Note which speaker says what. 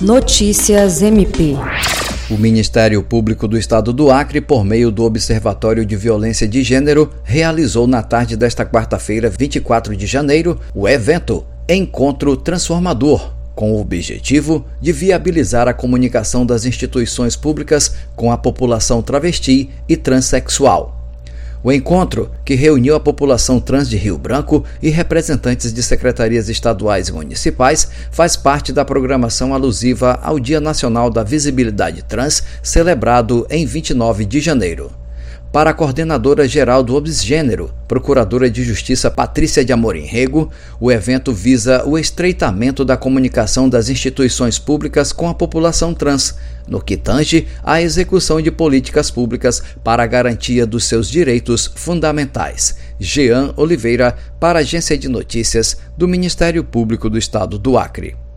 Speaker 1: Notícias MP.
Speaker 2: O Ministério Público do Estado do Acre, por meio do Observatório de Violência de Gênero, realizou na tarde desta quarta-feira, 24 de janeiro, o evento Encontro Transformador, com o objetivo de viabilizar a comunicação das instituições públicas com a população travesti e transexual. O encontro, que reuniu a população trans de Rio Branco e representantes de secretarias estaduais e municipais, faz parte da programação alusiva ao Dia Nacional da Visibilidade Trans, celebrado em 29 de janeiro para a coordenadora geral do Obsgênero, Procuradora de Justiça Patrícia de Amorim Rego, o evento visa o estreitamento da comunicação das instituições públicas com a população trans, no que tange à execução de políticas públicas para a garantia dos seus direitos fundamentais. Jean Oliveira, para a Agência de Notícias do Ministério Público do Estado do Acre.